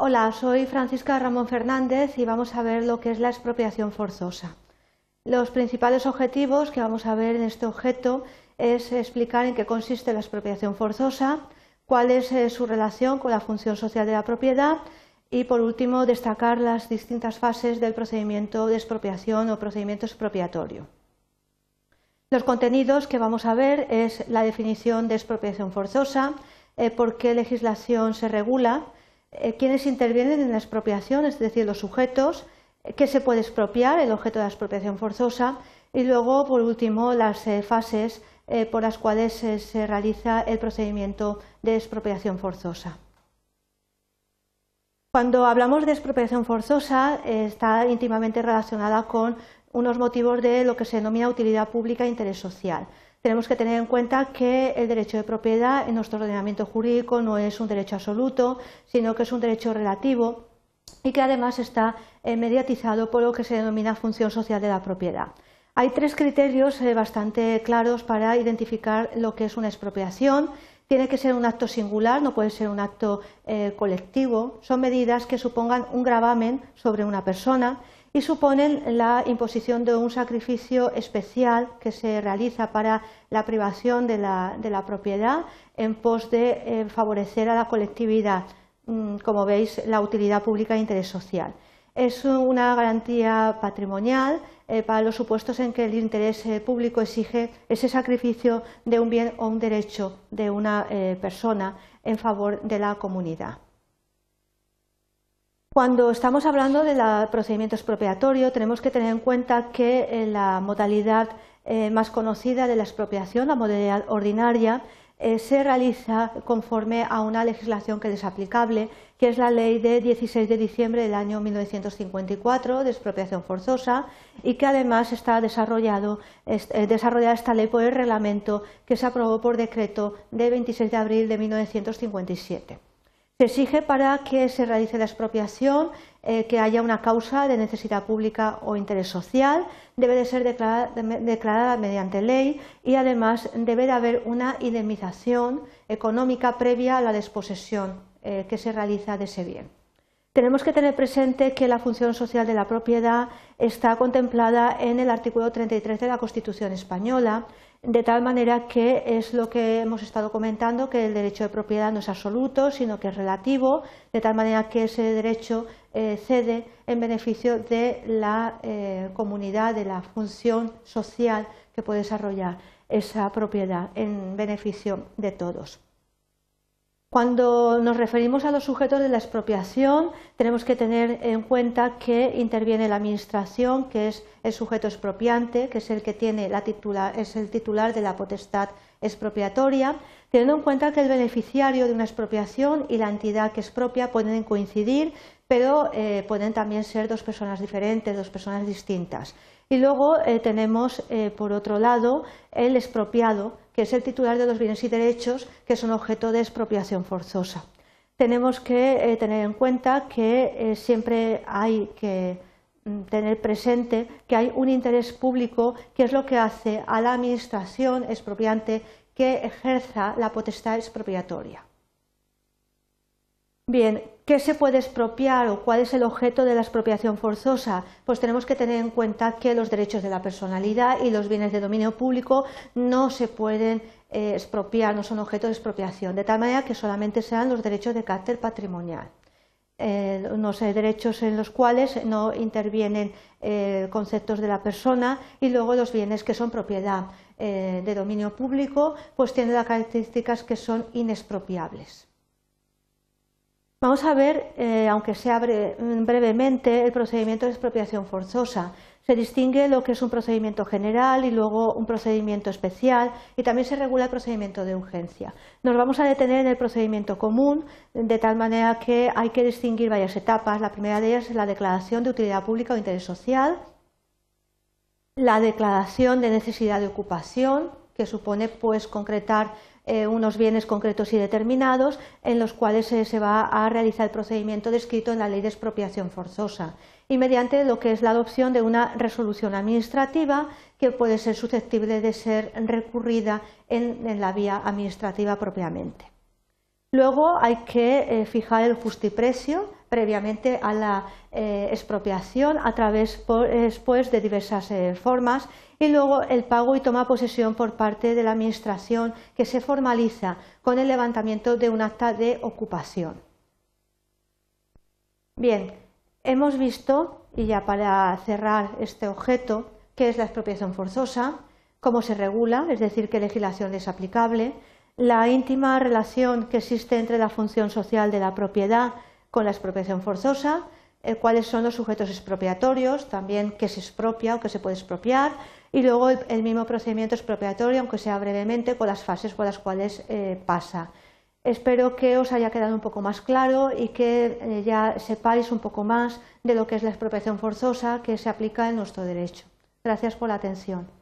Hola, soy Francisca Ramón Fernández y vamos a ver lo que es la expropiación forzosa. Los principales objetivos que vamos a ver en este objeto es explicar en qué consiste la expropiación forzosa, cuál es eh, su relación con la función social de la propiedad y, por último, destacar las distintas fases del procedimiento de expropiación o procedimiento expropiatorio. Los contenidos que vamos a ver es la definición de expropiación forzosa, eh, por qué legislación se regula, eh, quiénes intervienen en la expropiación, es decir, los sujetos, eh, qué se puede expropiar, el objeto de la expropiación forzosa, y luego, por último, las eh, fases por las cuales se realiza el procedimiento de expropiación forzosa. Cuando hablamos de expropiación forzosa, está íntimamente relacionada con unos motivos de lo que se denomina utilidad pública e interés social tenemos que tener en cuenta que el derecho de propiedad en nuestro ordenamiento jurídico no es un derecho absoluto, sino que es un derecho relativo y que además está eh, mediatizado por lo que se denomina función social de la propiedad. Hay tres criterios eh, bastante claros para identificar lo que es una expropiación. Tiene que ser un acto singular, no puede ser un acto eh, colectivo. Son medidas que supongan un gravamen sobre una persona y suponen la imposición de un sacrificio especial que se realiza para la privación de la, propiedad en pos de eh, favorecer a la colectividad, mm, como veis, la utilidad pública e interés social. Es una garantía patrimonial eh, para los supuestos en que el interés eh, público exige ese sacrificio de un bien o un derecho de una persona en favor de la comunidad. Cuando estamos hablando del procedimiento expropiatorio, tenemos que tener en cuenta que eh, la modalidad eh, más conocida de la expropiación, la modalidad ordinaria, eh, se realiza conforme a una legislación que es aplicable, que es la ley de 16 de diciembre del año 1954 de expropiación forzosa y que además está desarrollado, desarrollada esta ley por el reglamento que se aprobó por decreto de 26 de abril de 1957. Se exige para que se realice la expropiación eh, que haya una causa de necesidad pública o interés social, debe de ser declarada, mediante ley y además debe de haber una indemnización económica previa a la desposesión eh, que se realiza de ese bien. Tenemos que tener presente que la función social de la propiedad está contemplada en el artículo 33 de la Constitución española de tal manera que es lo que hemos estado comentando, que el derecho de propiedad no es absoluto, sino que es relativo, de tal manera que ese derecho eh, cede en beneficio de la eh, comunidad, de la función social que puede desarrollar esa propiedad en beneficio de todos. Cuando nos referimos a los sujetos de la expropiación, tenemos que tener en cuenta que interviene la Administración, que es el sujeto expropiante, que es el que tiene la titular, es el titular de la potestad expropiatoria, teniendo en cuenta que el beneficiario de una expropiación y la entidad que expropia pueden coincidir, pero eh, pueden también ser dos personas diferentes, dos personas distintas. Y luego eh, tenemos, eh, por otro lado, el expropiado, que es el titular de los bienes y derechos que son objeto de expropiación forzosa. Tenemos que tener en cuenta que siempre hay que mm, tener presente que hay un interés público que es lo que hace a la administración expropiante que ejerza la potestad expropiatoria. Bien, ¿qué se puede expropiar o cuál es el objeto de la expropiación forzosa? Pues tenemos que tener en cuenta que los derechos de la personalidad y los bienes de dominio público no se pueden eh, expropiar, no son objeto de expropiación, de tal manera que solamente sean los derechos de carácter patrimonial. Eh, unos derechos en los cuales no intervienen eh, conceptos de la persona y luego los bienes que son propiedad de dominio público pues tienen las características que son inexpropiables. Vamos a ver, eh, aunque sea brevemente, el procedimiento de expropiación forzosa. Se distingue lo que es un procedimiento general y luego un procedimiento especial y también se regula el procedimiento de urgencia. Nos vamos a detener en el procedimiento común, de tal manera que hay que distinguir varias etapas. La primera de ellas es la declaración de utilidad pública o interés social, la declaración de necesidad de ocupación, que supone pues concretar eh, unos bienes concretos y determinados en los cuales se va a realizar el procedimiento descrito en la ley de expropiación forzosa y mediante lo que es la adopción de una resolución administrativa que puede ser susceptible de ser recurrida en, la vía administrativa propiamente. Luego hay que eh, fijar el justiprecio, previamente a la eh, expropiación a través después de diversas eh, formas y luego el pago y toma posesión por parte de la Administración que se formaliza con el levantamiento de un acta de ocupación. Bien, hemos visto, y ya para cerrar este objeto, qué es la expropiación forzosa, cómo se regula, es decir, qué legislación es aplicable, la íntima relación que existe entre la función social de la propiedad con la expropiación forzosa, cuáles son los sujetos expropiatorios, también qué se expropia o qué se puede expropiar, y luego el, mismo procedimiento expropiatorio, aunque sea brevemente, con las fases por las cuales eh, pasa. Espero que os haya quedado un poco más claro y que eh, ya sepáis un poco más de lo que es la expropiación forzosa que se aplica en nuestro derecho. Gracias por la atención.